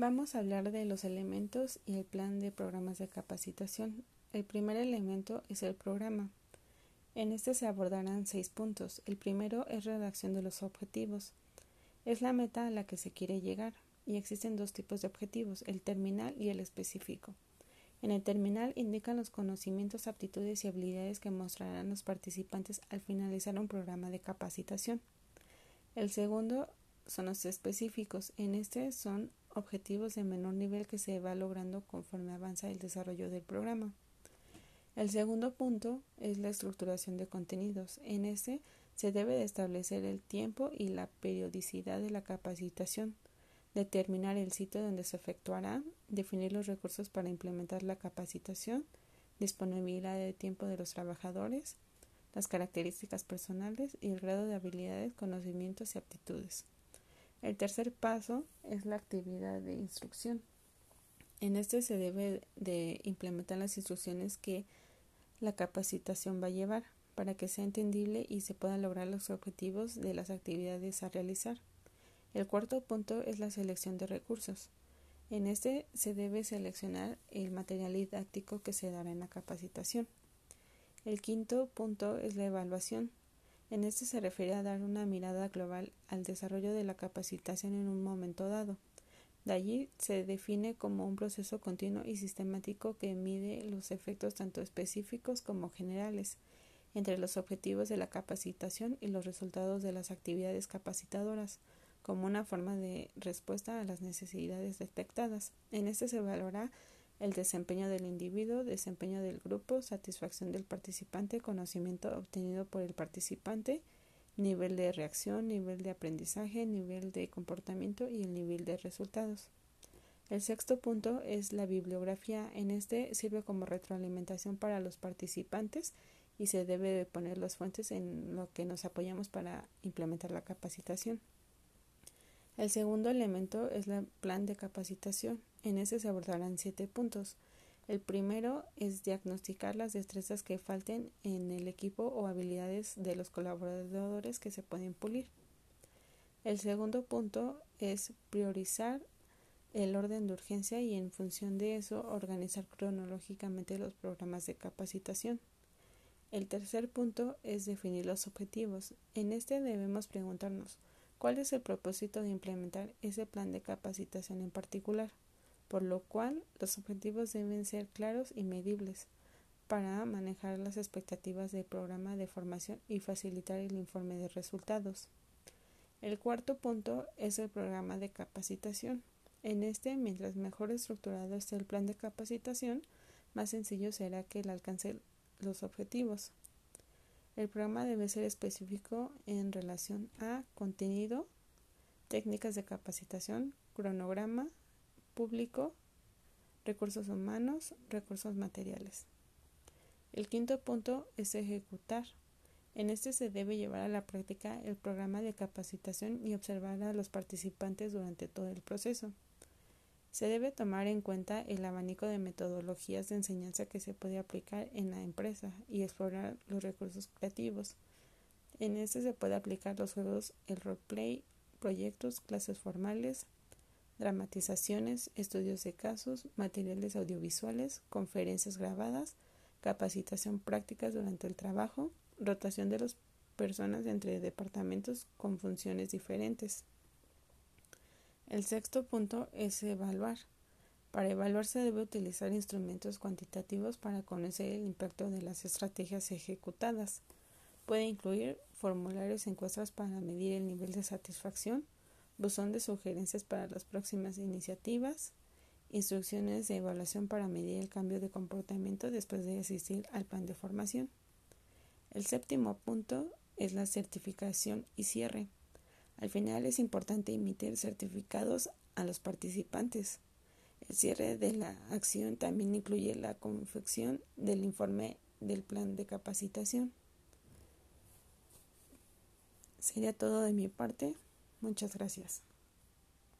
Vamos a hablar de los elementos y el plan de programas de capacitación. El primer elemento es el programa. En este se abordarán seis puntos. El primero es redacción de los objetivos. Es la meta a la que se quiere llegar y existen dos tipos de objetivos, el terminal y el específico. En el terminal indican los conocimientos, aptitudes y habilidades que mostrarán los participantes al finalizar un programa de capacitación. El segundo son los específicos. En este son objetivos de menor nivel que se va logrando conforme avanza el desarrollo del programa. El segundo punto es la estructuración de contenidos. En este se debe de establecer el tiempo y la periodicidad de la capacitación, determinar el sitio donde se efectuará, definir los recursos para implementar la capacitación, disponibilidad de tiempo de los trabajadores, las características personales y el grado de habilidades, conocimientos y aptitudes. El tercer paso es la actividad de instrucción. En este se debe de implementar las instrucciones que la capacitación va a llevar para que sea entendible y se puedan lograr los objetivos de las actividades a realizar. El cuarto punto es la selección de recursos. En este se debe seleccionar el material didáctico que se dará en la capacitación. El quinto punto es la evaluación. En este se refiere a dar una mirada global al desarrollo de la capacitación en un momento dado. De allí se define como un proceso continuo y sistemático que mide los efectos tanto específicos como generales entre los objetivos de la capacitación y los resultados de las actividades capacitadoras, como una forma de respuesta a las necesidades detectadas. En este se valora el desempeño del individuo, desempeño del grupo, satisfacción del participante, conocimiento obtenido por el participante, nivel de reacción, nivel de aprendizaje, nivel de comportamiento y el nivel de resultados. El sexto punto es la bibliografía. En este sirve como retroalimentación para los participantes y se debe de poner las fuentes en lo que nos apoyamos para implementar la capacitación. El segundo elemento es el plan de capacitación. En ese se abordarán siete puntos. El primero es diagnosticar las destrezas que falten en el equipo o habilidades de los colaboradores que se pueden pulir. El segundo punto es priorizar el orden de urgencia y en función de eso organizar cronológicamente los programas de capacitación. El tercer punto es definir los objetivos. En este debemos preguntarnos cuál es el propósito de implementar ese plan de capacitación en particular por lo cual los objetivos deben ser claros y medibles para manejar las expectativas del programa de formación y facilitar el informe de resultados. El cuarto punto es el programa de capacitación. En este, mientras mejor estructurado esté el plan de capacitación, más sencillo será que él alcance los objetivos. El programa debe ser específico en relación a contenido, técnicas de capacitación, cronograma, público, recursos humanos, recursos materiales. El quinto punto es ejecutar. En este se debe llevar a la práctica el programa de capacitación y observar a los participantes durante todo el proceso. Se debe tomar en cuenta el abanico de metodologías de enseñanza que se puede aplicar en la empresa y explorar los recursos creativos. En este se puede aplicar los juegos, el roleplay, proyectos, clases formales, dramatizaciones, estudios de casos, materiales audiovisuales, conferencias grabadas, capacitación prácticas durante el trabajo, rotación de las personas entre departamentos con funciones diferentes. El sexto punto es evaluar. Para evaluar se debe utilizar instrumentos cuantitativos para conocer el impacto de las estrategias ejecutadas. Puede incluir formularios encuestas para medir el nivel de satisfacción, buzón de sugerencias para las próximas iniciativas, instrucciones de evaluación para medir el cambio de comportamiento después de asistir al plan de formación. El séptimo punto es la certificación y cierre. Al final es importante emitir certificados a los participantes. El cierre de la acción también incluye la confección del informe del plan de capacitación. Sería todo de mi parte. Muchas gracias.